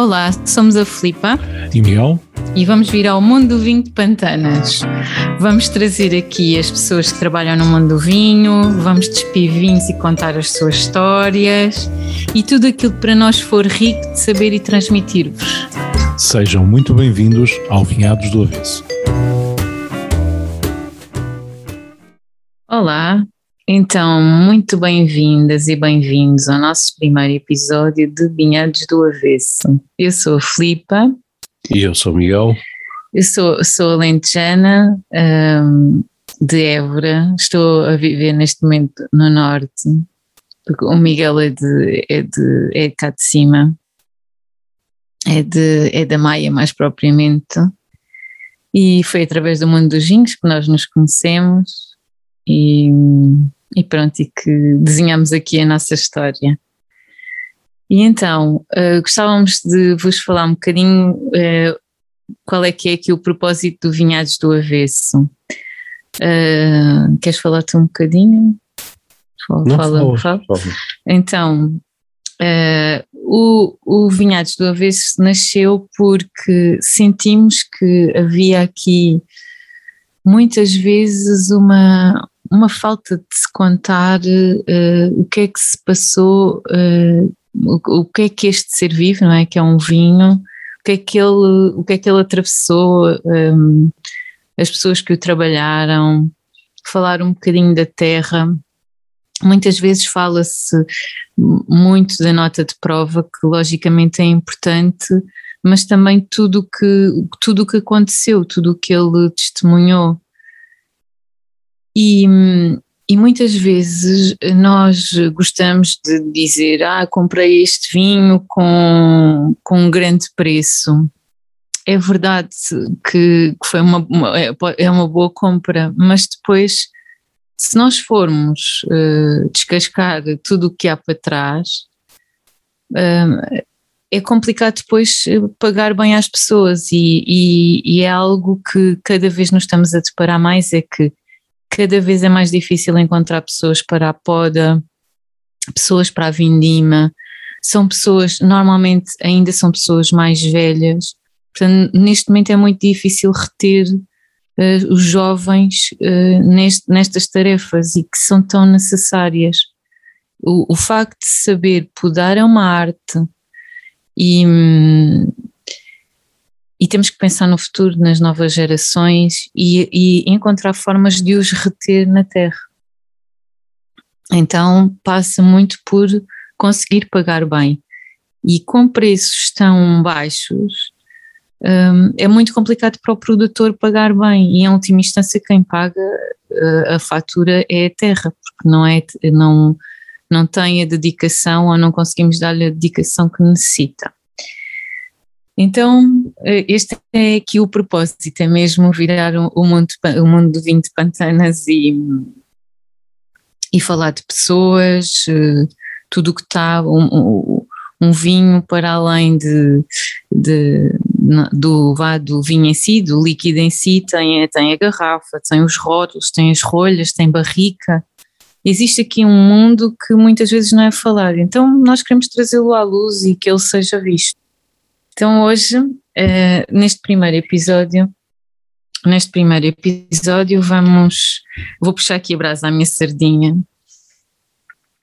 Olá, somos a Filipa e Miguel e vamos vir ao mundo do vinho de Pantanas. Vamos trazer aqui as pessoas que trabalham no mundo do vinho, vamos despir vinhos e contar as suas histórias e tudo aquilo que para nós for rico de saber e transmitir-vos. Sejam muito bem-vindos ao Vinhados do Avesso. Olá, então, muito bem-vindas e bem-vindos ao nosso primeiro episódio de Vinhados do Avesso. Eu sou a Filipa. E eu sou o Miguel. Eu sou, sou alentejana, um, de Évora. Estou a viver neste momento no Norte, porque o Miguel é de, é de, é de cá de cima. É, de, é da Maia, mais propriamente. E foi através do mundo dos vinhos que nós nos conhecemos. E e pronto, e que desenhamos aqui a nossa história. E então, uh, gostávamos de vos falar um bocadinho uh, qual é que é aqui o propósito do Vinhados do Avesso. Uh, queres falar tu um bocadinho? Fala, fala, fala. Então, o, o Vinhados do Avesso nasceu porque sentimos que havia aqui muitas vezes uma, uma falta de se contar uh, o que é que se passou, uh, o, o, que é que este ser vivo, não é? Que é um vinho, o que é que ele, o que é que ele atravessou, um, eh, as pessoas que o trabalharam, falar um bocadinho da terra. Muitas vezes fala-se muito da nota de prova, que logicamente é importante, mas também tudo que, tudo o que aconteceu, tudo o que ele testemunhou. E, e muitas vezes nós gostamos de dizer: Ah, comprei este vinho com, com um grande preço. É verdade que, que foi uma, uma, é, é uma boa compra, mas depois, se nós formos uh, descascar tudo o que há para trás, uh, é complicado depois pagar bem às pessoas e, e, e, é algo que cada vez nos estamos a deparar mais é que cada vez é mais difícil encontrar pessoas para a poda, pessoas para a vindima, são pessoas, normalmente ainda são pessoas mais velhas, portanto neste momento é muito difícil reter uh, os jovens uh, neste, nestas tarefas e que são tão necessárias. O, o facto de saber podar é uma arte e, hum, e temos que pensar no futuro, nas novas gerações e, e encontrar formas de os reter na Terra. Então passa muito por conseguir pagar bem. E com preços tão baixos, um, é muito complicado para o produtor pagar bem. E em última instância, quem paga uh, a fatura é a terra, porque não, é, não, não tem a dedicação ou não conseguimos dar-lhe a dedicação que necessita. Então, eh, este é aqui o propósito, é mesmo virar o mundo, o vinho de pantanas e, e falar de pessoas, eh, tudo o que está, um, um, vinho para além de, de, do, do vinho em si, do líquido em si, tem, tem a garrafa, tem os rótulos, tem as rolhas, tem barrica. Existe aqui um mundo que muitas vezes não é falado, então nós queremos trazê-lo à luz e que ele seja visto. Então hoje, uh, neste primeiro episódio, neste primeiro episódio vamos, vou puxar aqui a brasa à minha sardinha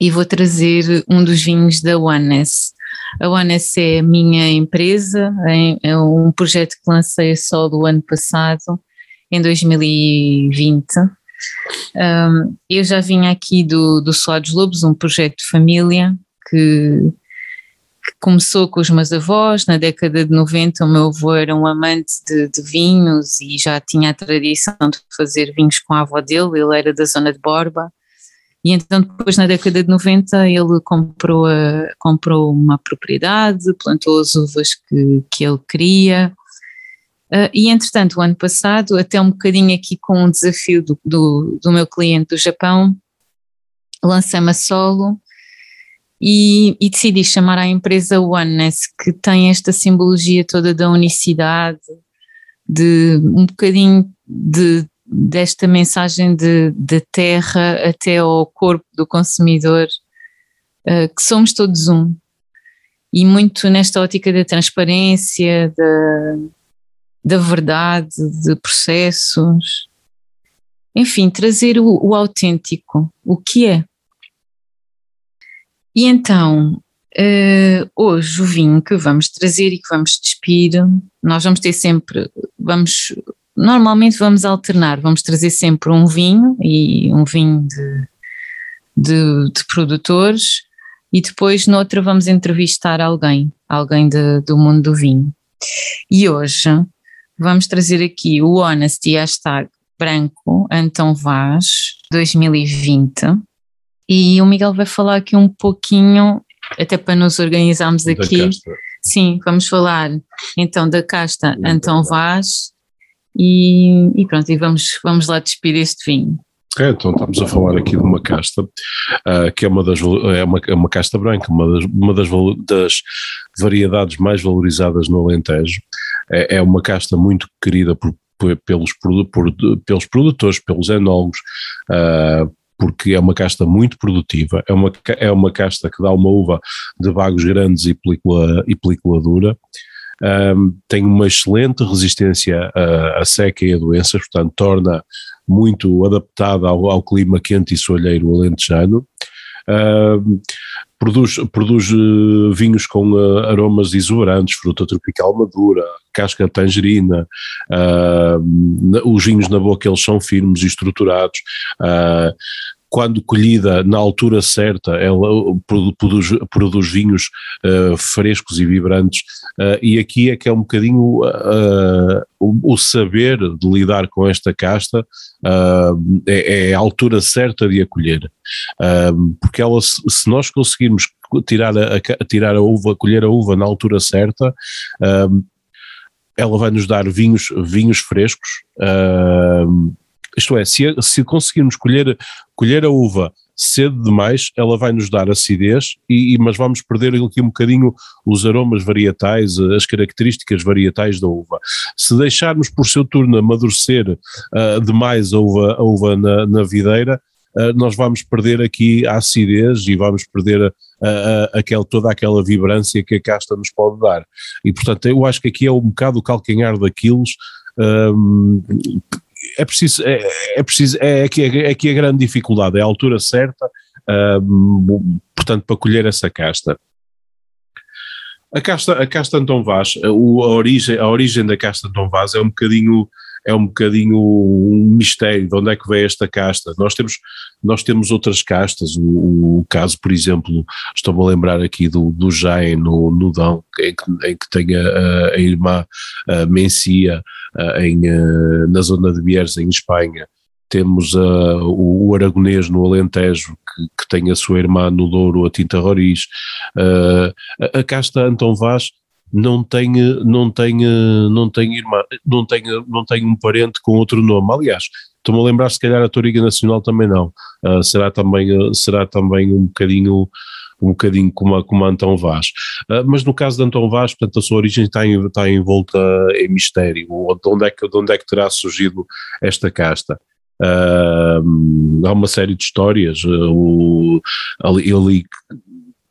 e vou trazer um dos vinhos da Oneness. A Oneness é a minha empresa, é, é um projeto que lancei só do ano passado, em 2020. Um, eu já vim aqui do, do Solar dos Lobos, um projeto de família que começou com os meus avós, na década de 90 o meu avô era um amante de, de, vinhos e já tinha a tradição de fazer vinhos com a avó dele, ele era da zona de Borba, e então depois na década de 90 ele comprou, a, comprou uma propriedade, plantou as uvas que, que ele queria, uh, e entretanto o ano passado, até um bocadinho aqui com um desafio do, do, do meu cliente do Japão, lancei-me a solo, e, e, decidi chamar a empresa Oneness, que tem esta simbologia toda da unicidade, de um bocadinho de, desta mensagem de, de terra até ao corpo do consumidor, uh, que somos todos um. e muito nesta ótica da transparência, da, da verdade, de processos. Enfim, trazer o, o autêntico, o que é. E então, uh, hoje o vinho que vamos trazer e que vamos despir, nós vamos ter sempre, vamos, normalmente vamos alternar, vamos trazer sempre um vinho e um vinho de, de, de produtores e depois noutra vamos entrevistar alguém, alguém de, do mundo do vinho. E hoje vamos trazer aqui o Honesty Hashtag Branco Antão Vaz 2020 e o Miguel vai falar aqui um pouquinho, até para nos organizarmos da aqui. Casta. Sim, vamos falar então da casta Antão Vaz e, e, pronto, e vamos, vamos lá despir este vinho. É, então estamos a falar aqui de uma casta uh, que é uma das é uma, é uma casta branca, uma das, uma das, das variedades mais valorizadas no Alentejo. É, é uma casta muito querida por, por, pelos, por, pelos produtores, pelos enólogos, uh, porque é uma casta muito produtiva, é uma, é uma casta que dá uma uva de bagos grandes e película, e película dura. Um, tem uma excelente resistência à, seca e a doenças, portanto torna muito adaptada ao, ao clima quente e soalheiro alentejano. Uh, produz, produz uh, vinhos com uh, aromas exuberantes, fruta tropical madura, casca tangerina, os vinhos na boca eles são firmes e estruturados, quando colhida na altura certa, ela produz, produz vinhos uh, frescos e vibrantes, uh, e aqui é que é um bocadinho uh, o, o, saber de lidar com esta casta é, é, a altura certa de acolher, porque ela, se, nós conseguirmos tirar a, a, tirar a uva, colher a uva na altura certa, ela vai nos dar vinhos, vinhos frescos, isto é, se, se conseguirmos colher, colher a uva cedo demais, ela vai nos dar acidez, e, e, mas vamos perder aqui um bocadinho os aromas varietais, as características varietais da uva. Se deixarmos por seu turno amadurecer uh, demais a uva, a uva na, na videira, uh, nós vamos perder aqui a acidez e vamos perder aquele, toda aquela vibrância que a casta nos pode dar. E portanto eu acho que aqui é um bocado o calcanhar daqueles um, é preciso, é, é preciso, é aqui, é aqui a grande dificuldade, é a altura certa, portanto, para colher essa casta. A casta, a casta Antão Vaz, a, origem, a origem da casta Antão Vaz é um bocadinho é um bocadinho um mistério de onde é que veio esta casta. Nós temos, nós temos outras castas, o, o caso, por exemplo, estou-me a lembrar aqui do, do Jaén no, no Dão, em que, em que tem a, a irmã a Mencia em, na zona de Bierz, em Espanha. Temos o, o, Aragonês no Alentejo, que, que, tem a sua irmã no Douro, a Tinta Roriz. A, a casta Antão Vaz não tem, não tem, não tem irmã, não tem, não tem um parente com outro nome. Aliás, estou-me a lembrar, se calhar a Toriga Nacional também não. Uh, será também, será também um bocadinho um bocadinho como a, como a Antão Vaz. Uh, mas no caso de Antão Vaz, portanto, a sua origem está, em, está envolta em mistério. De onde, é que, de onde é que terá surgido esta casta? Uh, há uma série de histórias. Uh, ali, ali,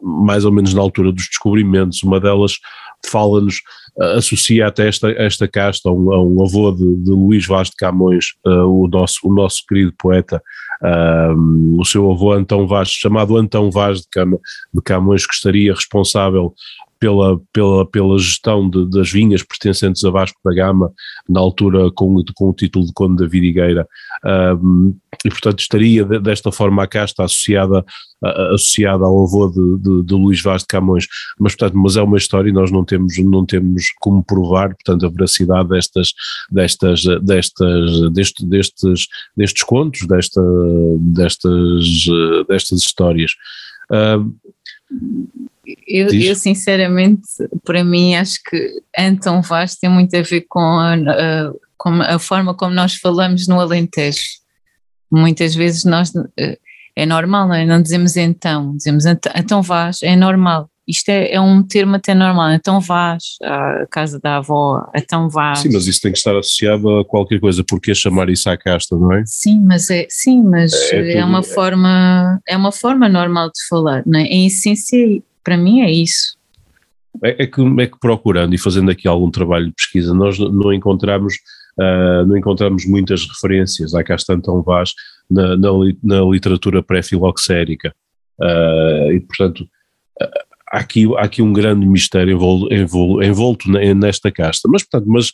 mais ou menos na altura dos descobrimentos, uma delas fala-nos, uh, associa até esta, esta casta a um, a um avô de, de, Luís Vaz de Camões, uh, o, nosso, o nosso querido poeta, uh, o seu avô Antão Vaz, chamado Antão Vaz de, Cam, de Camões, que estaria responsável pela, pela, pela gestão de, das vinhas pertencentes a Vasco da Gama, na altura com, com o título de Conde da Vidigueira, um, e portanto estaria desta forma a casta associada, associada ao avô de, de, de, Luís Vaz de Camões, mas portanto, mas é uma história e nós não temos, não temos como provar, portanto, a veracidade destas, destas, destas, deste, destes, destes contos, desta, destas, destas histórias. Uh, eu, eu, sinceramente, para mim, acho que Antão Vaz tem muito a ver com a, a, com a forma como nós falamos no Alentejo. Muitas vezes nós eh, é normal, não, é? não dizemos então, dizemos então Vaz, é normal. Isto é, é, um termo até normal, então Vaz, a casa da avó, então Vaz. Sim, mas isso tem que estar associado a qualquer coisa, porque chamar isso à casta, não é? Sim, mas é, sim, mas é, é, é uma forma, é uma forma normal de falar, não é? Em essência para mim é isso. é, é, que, é que procurando e fazendo aqui algum trabalho de pesquisa, nós não encontramos, uh, não encontramos muitas referências à Castantão Vaz na, na, na literatura pré-filoxérica. Uh, e, portanto, há aqui, há aqui um grande mistério envolto, envolto, envolto nesta casta. Mas, portanto, mas,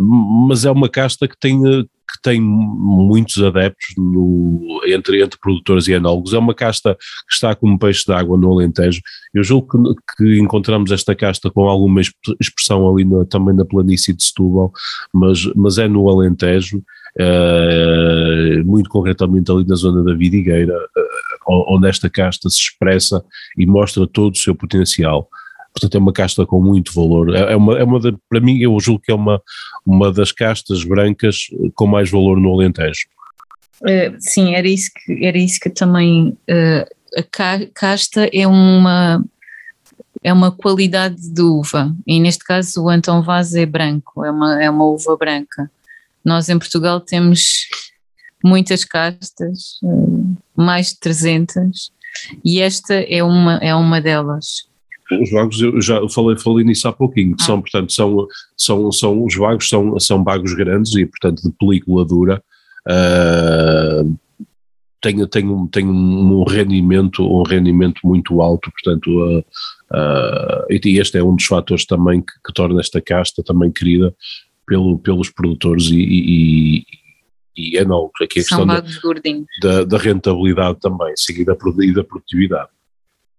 mas é uma casta que tem, que tem muitos adeptos no, entre, entre produtores e enólogos. É uma casta que está como peixe d'água no Alentejo. Eu julgo que, que, encontramos esta casta com alguma expressão ali também na planície de Setúbal, mas, mas é no Alentejo, uh, muito concretamente ali na zona da Vidigueira, uh, onde esta casta se expressa e mostra todo o seu potencial portanto é uma casta com muito valor. É, é uma, é uma de, para mim, eu julgo que é uma, uma das castas brancas com mais valor no Alentejo. Uh, sim, era isso que, era isso que também uh, a casta é uma é uma qualidade de uva e neste caso o Antão Vaz é branco, é uma, é uma uva branca. Nós em Portugal temos muitas castas, uh, mais de 300 e esta é uma, é uma delas os vagos, eu já falei, falei nisso há pouquinho, que ah. são, portanto, são, são, são, os vagos são, são bagos grandes e, portanto, de película dura, uh, tem, tem, um, tem um rendimento, um rendimento muito alto, portanto, uh, uh, e este é um dos fatores também que, que torna esta casta também querida pelo, pelos produtores e, e, e é não, aqui a questão da, da, da, rentabilidade também, seguida e da produtividade.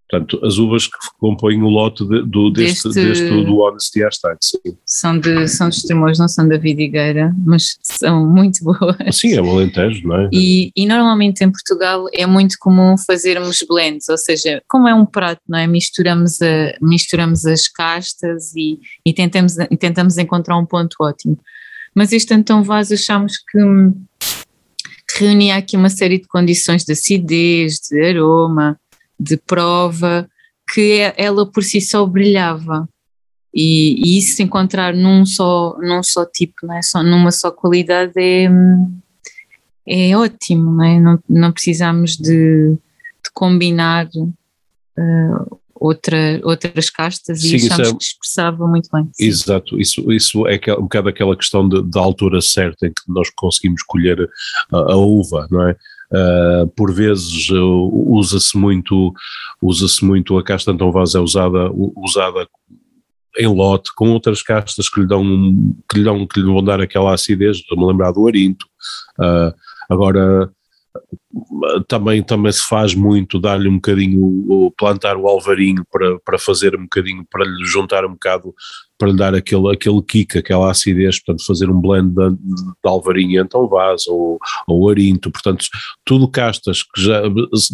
Portanto, as uvas que compõem o lote de, do, deste, deste, deste, do Honesty Hashtag, sim. São de, são de extremos, não são da vidigueira, mas são muito boas. Sim, é o Alentejo, não é? E, e normalmente em Portugal é muito comum fazermos blends, ou seja, como é um prato, não é? Misturamos, a, misturamos as castas e, e tentamos, tentamos encontrar um ponto ótimo. Mas este Antão Vaz achamos que reunia aqui uma série de condições de acidez, de aroma, de prova, que é, ela por si só brilhava. E, e, isso se encontrar num só, num só tipo, não é? só, numa só qualidade é, é ótimo, não, é? não, não precisamos de, de combinar uh, outra, outras castas e Sim, achamos é, que expressava muito bem. Exato, isso, isso é um bocado aquela questão da altura certa em que nós conseguimos colher a, a uva, não é? Uh, por vezes uh, usa-se muito, usa-se muito a casta Antão Vaz é usada, usada em lote com outras castas que lhe dão, que lhe dão, que lhe vão dar aquela acidez, estou-me lembrar do arinto, uh, agora também, também se faz muito dar-lhe um bocadinho, plantar o alvarinho para, para fazer um bocadinho, para lhe juntar um bocado, para lhe dar aquele, aquele kick, aquela acidez, portanto fazer um blend de, de alvarinho então vaz ou, ou arinto, portanto tudo castas que já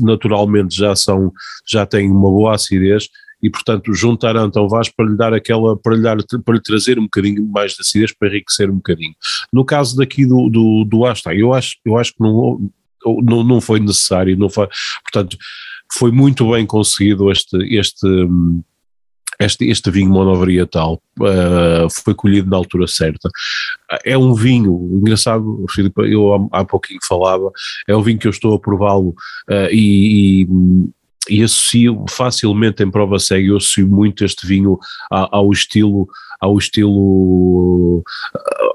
naturalmente já são, já têm uma boa acidez e portanto juntar então Vaz para lhe dar aquela, para lhe, dar, para lhe trazer um bocadinho mais de acidez, para enriquecer um bocadinho. No caso daqui do, do, do Asta, eu acho, eu acho que não não, não foi necessário, não foi, portanto, foi muito bem conseguido este, este, este, este vinho monovarietal, uh, foi colhido na altura certa. É um vinho, engraçado, Filipe, eu há, há pouquinho falava, é um vinho que eu estou a prová-lo uh, e, e e associo facilmente em prova cega, eu associo muito este vinho ao estilo ao estilo,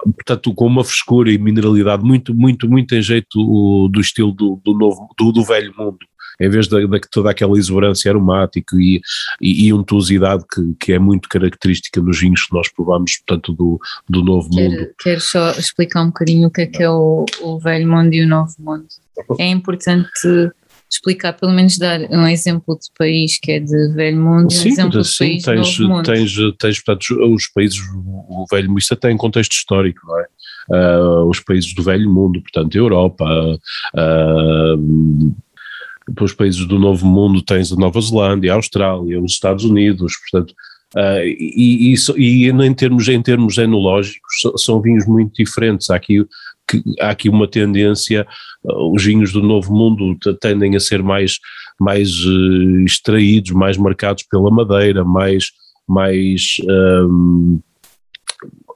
portanto, com uma frescura e mineralidade muito, muito, muito em jeito do estilo do, do novo, do, do velho mundo em vez de, de, toda aquela exuberância aromática e, e, e untuosidade que, que é muito característica dos vinhos que nós provamos, portanto, do, do Novo Quero, Mundo. Quero só explicar um bocadinho o que é que é o, o Velho Mundo e o Novo Mundo. É importante explicar, pelo menos dar um exemplo de país que é de velho mundo sim, um exemplo sim, de país tens, novo mundo. Tens, tens, portanto, os países, o velho mundo, isso até em contexto histórico, não é? Uh, os países do velho mundo, portanto, Europa, uh, os países do novo mundo tens a Nova Zelândia, a Austrália, os Estados Unidos, portanto, Uh, e, e, e, em termos, em termos enológicos são vinhos muito diferentes. Há aqui que há aqui uma tendência, uh, os vinhos do Novo Mundo tendem a ser mais, mais uh, extraídos, mais marcados pela madeira, mais, mais um,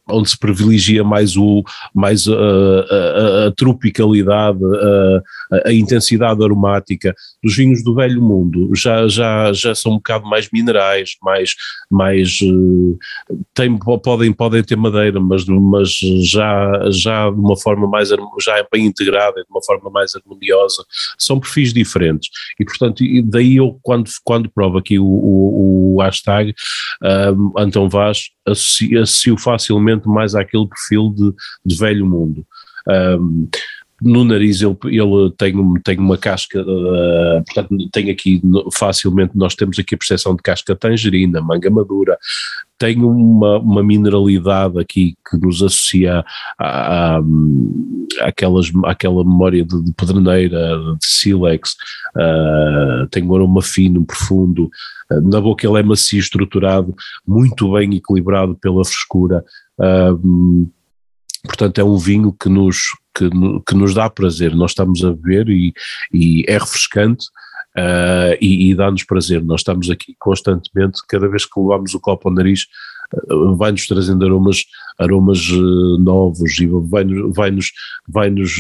onde se privilegia mais, o, mais a, a, a tropicalidade, a, a, intensidade aromática. Dos vinhos do velho mundo, já, já, já são um bocado mais minerais, mais, mais eh, tem, podem, podem ter madeira, mas, mas já, já de uma forma mais, já é bem integrada, de uma forma mais harmoniosa, são perfis diferentes, e portanto, daí eu quando, quando provo aqui o, o, o hashtag, um, Antão Vaz, associo facilmente mais àquele perfil de, de velho mundo. Um, no nariz ele, ele tem, tem uma casca, uh, portanto tem aqui facilmente, nós temos aqui a percepção de casca tangerina, manga madura, tem uma, uma mineralidade aqui que nos associa aquelas, àquela memória de, de pedreneira, de sílex, uh, tem um aroma fino, profundo, uh, na boca ele é macio, estruturado, muito bem equilibrado pela frescura, portanto é um vinho que nos, que, que nos dá prazer, nós estamos a beber e, e é refrescante, Uh, e, e dá-nos prazer. Nós estamos aqui constantemente, cada vez que levamos o copo ao nariz, uh, vai-nos trazendo aromas, aromas uh, novos e vai-nos vai -nos, vai -nos,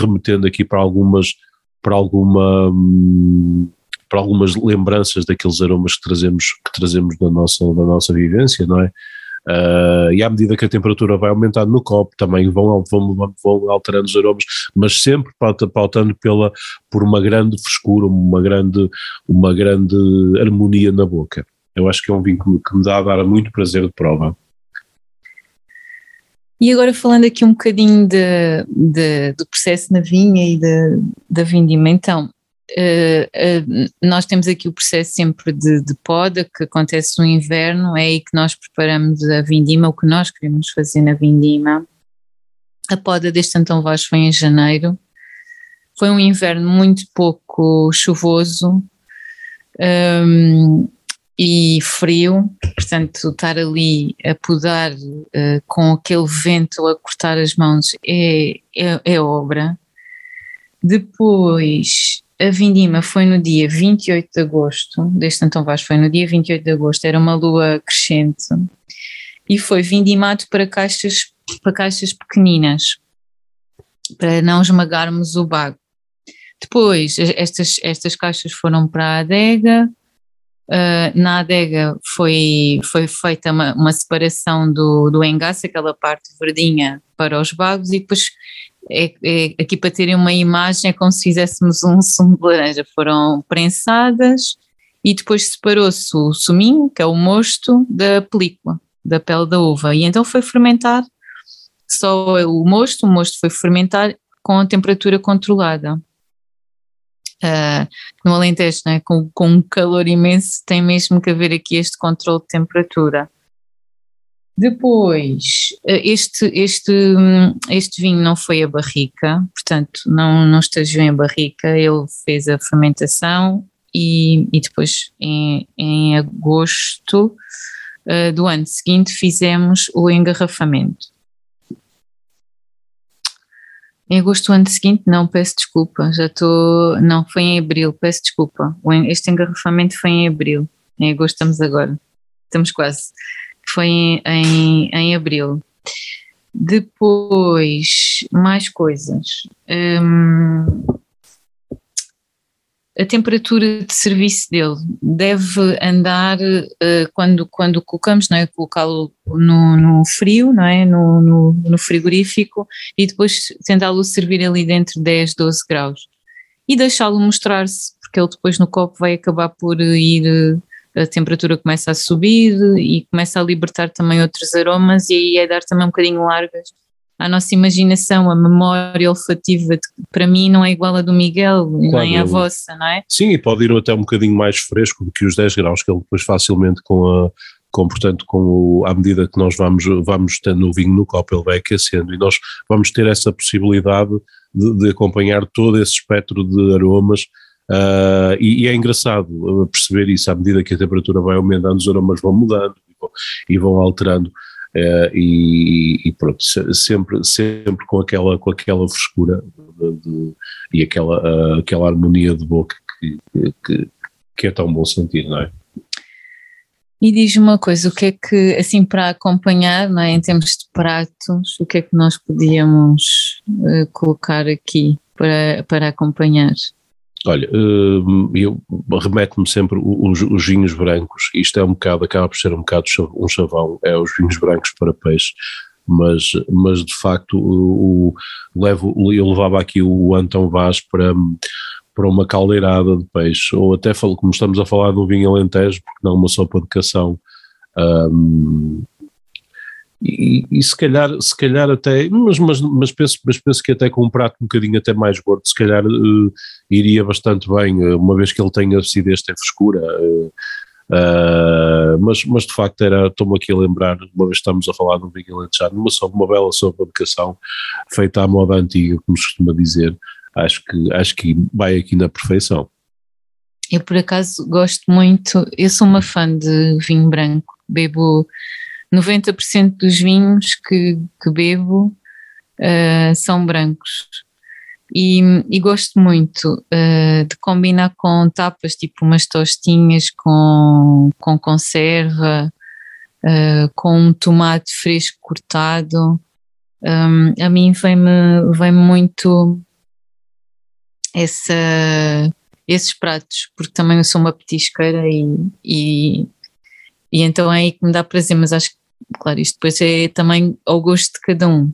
remetendo aqui para algumas, para alguma. Um, para algumas lembranças daqueles aromas que trazemos, que trazemos da nossa, da nossa vivência, não é? Uh, e à medida que a temperatura vai aumentando no copo, também vão, vão, vão alterando os aromas, mas sempre pautando pela, por uma grande frescura, uma grande, uma grande harmonia na boca. Eu acho que é um vinho que, que me dá a dar muito prazer de prova. E agora falando aqui um bocadinho de, de, do processo na vinha e da vindima, então, Uh, uh, nós temos aqui o processo sempre de, de, poda que acontece no inverno, é aí que nós preparamos a vindima, o que nós queremos fazer na vindima. A poda deste Antão Vaz foi em janeiro, foi um inverno muito pouco chuvoso um, e frio, portanto, estar ali a podar uh, com aquele vento a cortar as mãos é, é, é obra. Depois a vindima foi no dia 28 de agosto, deste Antão Vaz foi no dia 28 de agosto, era uma lua crescente, e foi vindimado para caixas, para caixas pequeninas, para não esmagarmos o bago. Depois, estas, estas caixas foram para a adega, Uh, na adega foi, foi feita uma, uma, separação do, do engaço, aquela parte verdinha para os bagos, e depois é, é, aqui para terem uma imagem é como se fizéssemos um sumo de laranja, foram prensadas e depois separou-se o suminho, que é o mosto, da película, da pele da uva, e então foi fermentar só o mosto, o mosto foi fermentar com a temperatura controlada. Uh, no Alentejo, né, com, com um calor imenso, tem mesmo que haver aqui este controle de temperatura. Depois, eh, este, este, este vinho não foi a barrica, portanto, não, não estagiou em barrica, ele fez a fermentação e, e depois, em, em agosto uh, do ano seguinte, fizemos o engarrafamento. Em agosto do ano seguinte, não, peço desculpa, já estou. Não, foi em abril, peço desculpa. Este engarrafamento foi em abril, em agosto estamos agora, estamos quase foi em, em, abril. Depois, mais coisas. Hum, a temperatura de serviço dele deve andar uh, quando, quando colocamos, não é? Colocá-lo no, no, frio, não é? No, no, no frigorífico e depois tentá-lo servir ali dentro de 10, 12 graus e deixá-lo mostrar-se, porque ele depois no copo vai acabar por ir a temperatura começa a subir e começa a libertar também outros aromas e aí é dar também um bocadinho largas à nossa imaginação, a memória olfativa, para mim não é igual a do Miguel, claro, nem a vossa, não é? Sim, e pode ir até um bocadinho mais fresco do que os 10 graus, que ele depois facilmente com a, com, portanto, com o, à medida que nós vamos, vamos tendo o vinho no copo, ele vai aquecendo e nós vamos ter essa possibilidade de, de acompanhar todo esse espectro de aromas Uh, e, e, é engraçado uh, perceber isso à medida que a temperatura vai aumentando, os aromas vão mudando e vão, alterando. Uh, e, e, pronto, sempre, sempre com aquela, com aquela frescura de, de, e aquela, aquela harmonia de boca que, que, que, é tão bom sentir, não é? E diz uma coisa, o que é que, assim, para acompanhar, não é, em termos de pratos, o que é que nós podíamos uh, colocar aqui para, para acompanhar? Olha, uh, eu remeto-me sempre os, os, vinhos brancos, isto é um bocado, acaba por ser um bocado um chavão, é os vinhos brancos para peixe, mas, mas de facto o, o levo, eu levava aqui o Antão Vaz para para uma caldeirada de peixe, ou até como estamos a falar de um vinho alentejo, porque não uma sopa de cação. E, e, se calhar, se calhar até, mas, mas, mas, penso, mas penso que até com um prato um bocadinho até mais gordo, se calhar uh, iria bastante bem, uh, uma vez que ele tem acidez, tem frescura. Uh, mas, mas de facto era, estou-me aqui a lembrar, uma vez estamos a falar de um vinho alentejado, uma, uma bela sopa de feita à moda antiga, como se costuma dizer, acho que, acho que vai aqui na perfeição. Eu por acaso gosto muito, eu sou uma fã de vinho branco, bebo 90% dos vinhos que, que bebo uh, são brancos. E, e gosto muito uh, de combinar com tapas, tipo umas tostinhas com, com conserva, uh, com um tomate fresco cortado. Um, a mim vem-me vem muito essa, esses pratos, porque também eu sou uma petisqueira e, e, e então é aí que me dá prazer, mas acho que, claro, isto depois é também ao gosto de cada um.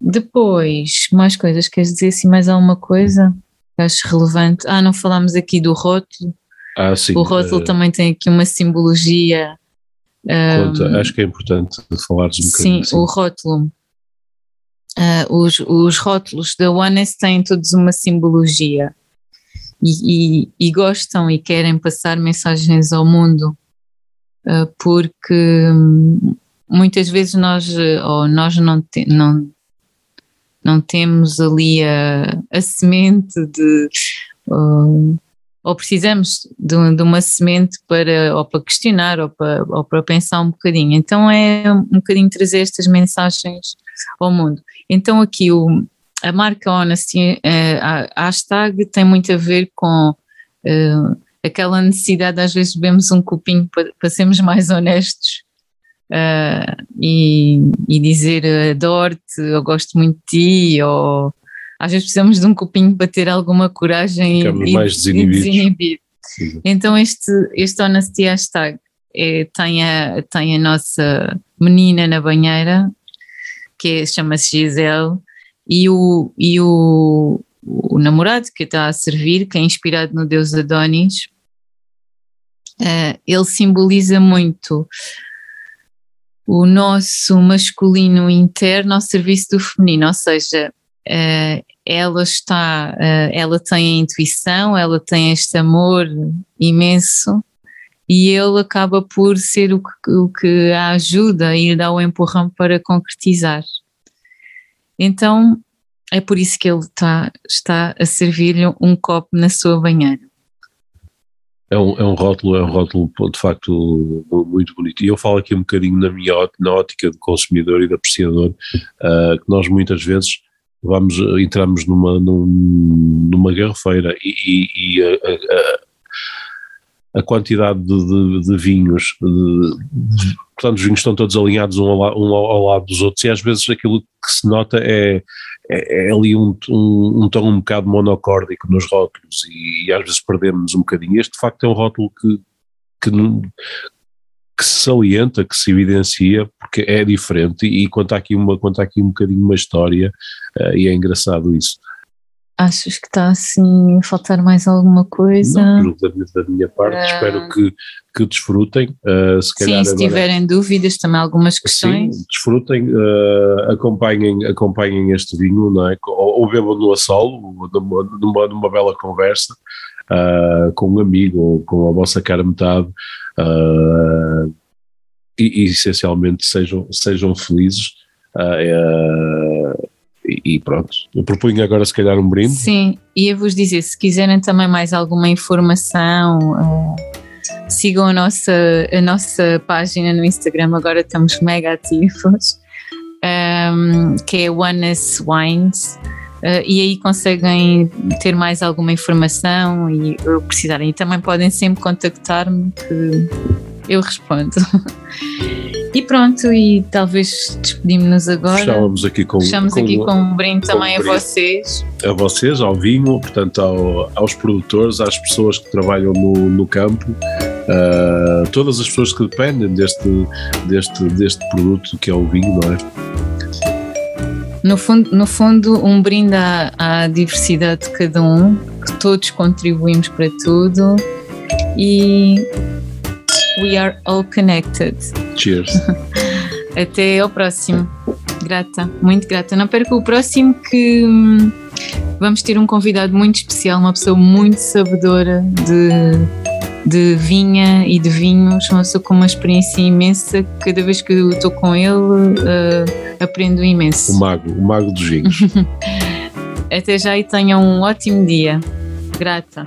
Depois, mais coisas, queres dizer assim mais alguma coisa que acho relevante? Ah, não falámos aqui do rótulo. Ah, sim. O rótulo uh, também tem aqui uma simbologia. Conta, um, acho que é importante falares um bocadinho. Sim, assim. o rótulo Uh, os, os rótulos da Oneness têm todos uma simbologia e, e, e, gostam e querem passar mensagens ao mundo, porque hum, muitas vezes nós, ou nós não, te, não, não temos ali a, a semente de. Uh, ou precisamos de, de, uma semente para, ou para questionar ou para, ou para pensar um bocadinho. Então é um bocadinho trazer estas mensagens ao mundo. Então aqui o, a marca Honesty, eh, a hashtag tem muito a ver com uh, aquela necessidade de às vezes bebemos um copinho para, para sermos mais honestos uh, e, e, dizer adoro-te, eu gosto muito de ti, ou às vezes precisamos de um copinho para ter alguma coragem Ficamos e, mais desinibidos. E desinibir. Então este, este Honesty hashtag é, tem, a, tem a nossa menina na banheira, que chama-se Gisele, e o, e o, o namorado que está a servir, que é inspirado no deus Adonis, uh, ele simboliza muito o nosso masculino interno ao serviço do feminino, ou seja, uh, ela está, uh, ela tem a intuição, ela tem este amor imenso e ele acaba por ser o que, o que a ajuda e lhe dá o empurrão para concretizar. Então é por isso que ele está, está a servir-lhe um copo na sua banheira. É um, é um rótulo, é um rótulo de facto muito bonito. E eu falo aqui um bocadinho na minha na ótica de consumidor e de apreciador, uh, que nós muitas vezes vamos, entramos numa, numa garrafeira e, e, e a, a, a quantidade de, de, de vinhos, de, portanto os vinhos estão todos alinhados um ao, um ao, lado dos outros e às vezes aquilo que se nota é, é, é ali um, um, um, tom um bocado monocórdico nos rótulos e, e, às vezes perdemos um bocadinho. Este de facto é um rótulo que, que, que se salienta, que se evidencia, porque é diferente e conta aqui, uma, conta aqui um bocadinho uma história uh, e é engraçado isso. Achas que está assim a faltar mais alguma coisa? Não, da, da minha parte, uh, espero que, que desfrutem. Uh, se sim, se tiverem dúvidas, também algumas questões. Sim, desfrutem, uh, acompanhem, acompanhem este vinho, não é? ou, ou bebam no assolo, numa, numa, numa bela conversa, com um amigo ou com a vossa cara metade. E, e, essencialmente sejam, sejam felizes. E, pronto. Eu propunho agora se calhar um brinde. Sim, e eu vos dizer, se quiserem também mais alguma informação, uh, sigam a nossa, a nossa página no Instagram, agora estamos mega ativos, um, que é Oneness Wines. Uh, e aí conseguem ter mais alguma informação e precisarem. E também podem sempre contactar-me que eu respondo. E pronto, e talvez despedimos-nos agora. Fechávamos aqui com, Fechamos com, aqui com um brinde com também um a brinde. vocês. a vocês, ao vinho, portanto ao- aos produtores, às pessoas que trabalham no, no campo, ah, todas as pessoas que dependem deste, deste, deste produto que é o vinho, não é? No fundo, no fundo um brinde à, à diversidade de cada um, que todos contribuímos para tudo e we are all connected. Cheers. Até ao próximo. Grata, muito grata. Não perca o próximo que hum, vamos ter um convidado muito especial, uma pessoa muito sabedora de, de vinha e de vinhos, uma pessoa com uma experiência imensa. Cada vez que eu estou com ele, eh, aprendo imenso. O mago, o mago dos vinhos. Até já e tenham um ótimo dia. Grata.